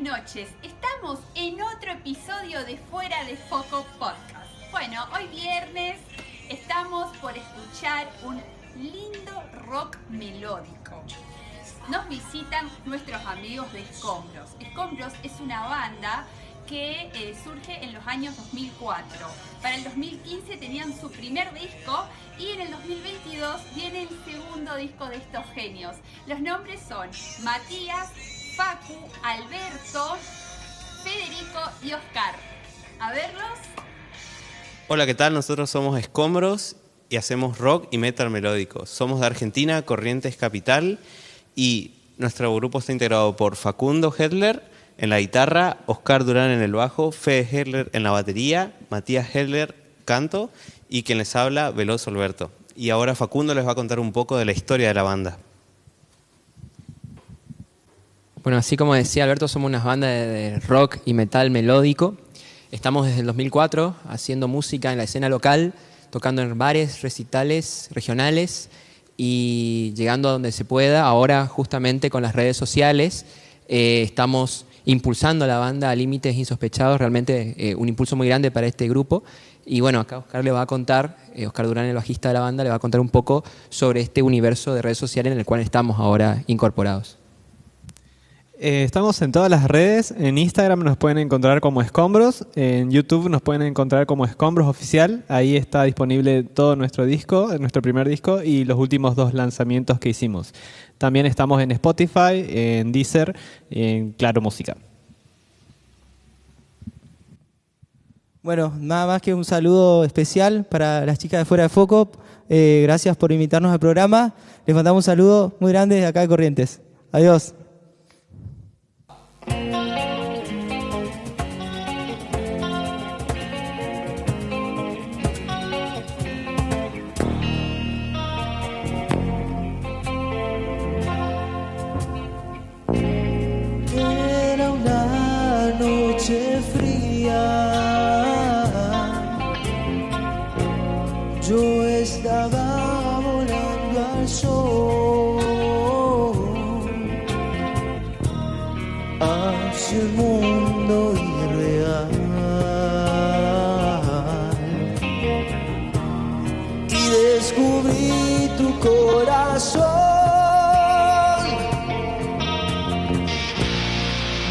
noches. Estamos en otro episodio de Fuera de Foco Podcast. Bueno, hoy viernes estamos por escuchar un lindo rock melódico. Nos visitan nuestros amigos de Escombros. Escombros es una banda que eh, surge en los años 2004. Para el 2015 tenían su primer disco y en el 2022 viene el segundo disco de estos genios. Los nombres son Matías, Facu, Alberto, Federico y Oscar. A verlos. Hola, ¿qué tal? Nosotros somos Escombros y hacemos rock y metal melódico. Somos de Argentina, Corrientes Capital y nuestro grupo está integrado por Facundo Hedler en la guitarra, Oscar Durán en el bajo, Fede Hedler en la batería, Matías Hedler canto y quien les habla, Veloso Alberto. Y ahora Facundo les va a contar un poco de la historia de la banda. Bueno, así como decía Alberto, somos una banda de, rock y metal melódico. Estamos desde el 2004 haciendo música en la escena local, tocando en bares, recitales regionales y llegando a donde se pueda. Ahora, justamente con las redes sociales, eh, estamos impulsando a la banda a límites insospechados, realmente eh, un impulso muy grande para este grupo. Y bueno, acá Oscar le va a contar, eh, Oscar Durán, el bajista de la banda, le va a contar un poco sobre este universo de redes sociales en el cual estamos ahora incorporados. Eh, estamos en todas las redes. En Instagram nos pueden encontrar como Escombros. En YouTube nos pueden encontrar como Escombros Oficial. Ahí está disponible todo nuestro disco, nuestro primer disco y los últimos dos lanzamientos que hicimos. También estamos en Spotify, en Deezer en Claro Música. Bueno, nada más que un saludo especial para las chicas de Fuera de Foco. Eh, gracias por invitarnos al programa. Les mandamos un saludo muy grande desde acá de Corrientes. Adiós. Fría. Yo estaba volando al sol hacia el mundo irreal y descubrí tu corazón.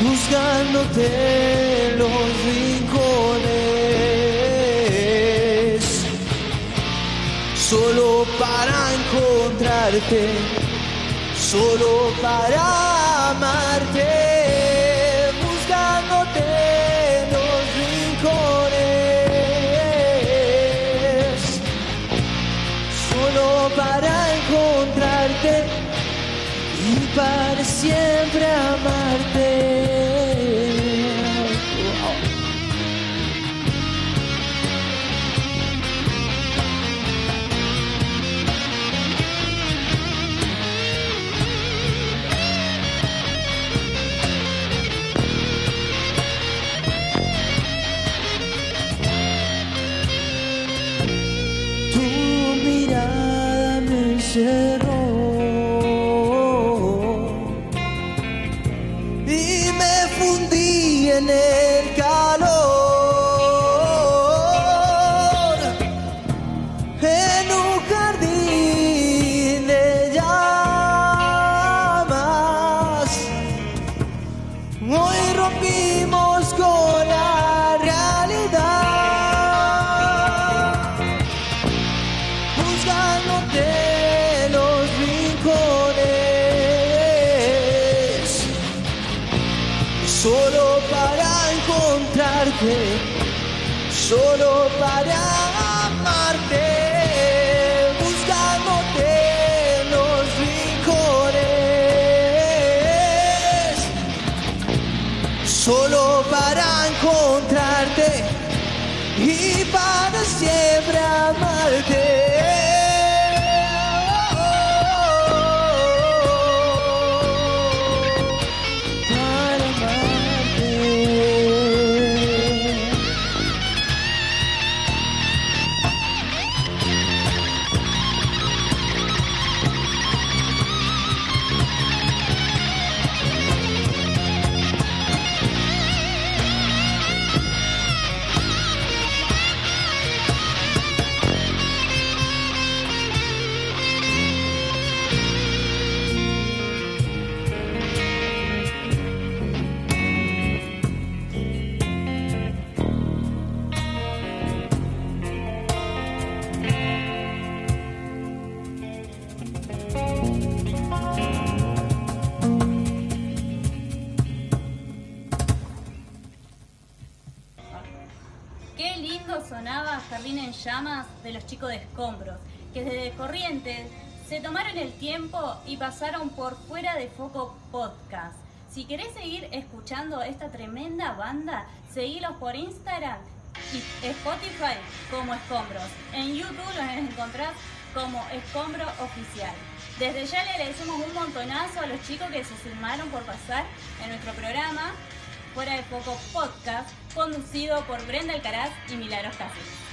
buscándote rincones, solo para encontrarte, solo para amarte, solo para amarte, buscándote los rincones, solo para encontrarte y para siempre sonaba Jardín en Llamas de los chicos de Escombros, que desde Corrientes se tomaron el tiempo y pasaron por Fuera de Foco Podcast. Si querés seguir escuchando esta tremenda banda, seguilos por Instagram y Spotify como Escombros. En YouTube los encontrás como Escombro Oficial. Desde ya le agradecemos un montonazo a los chicos que se sumaron por pasar en nuestro programa Fuera de Foco Podcast, conducido por Brenda Alcaraz y Milagros Cáceres.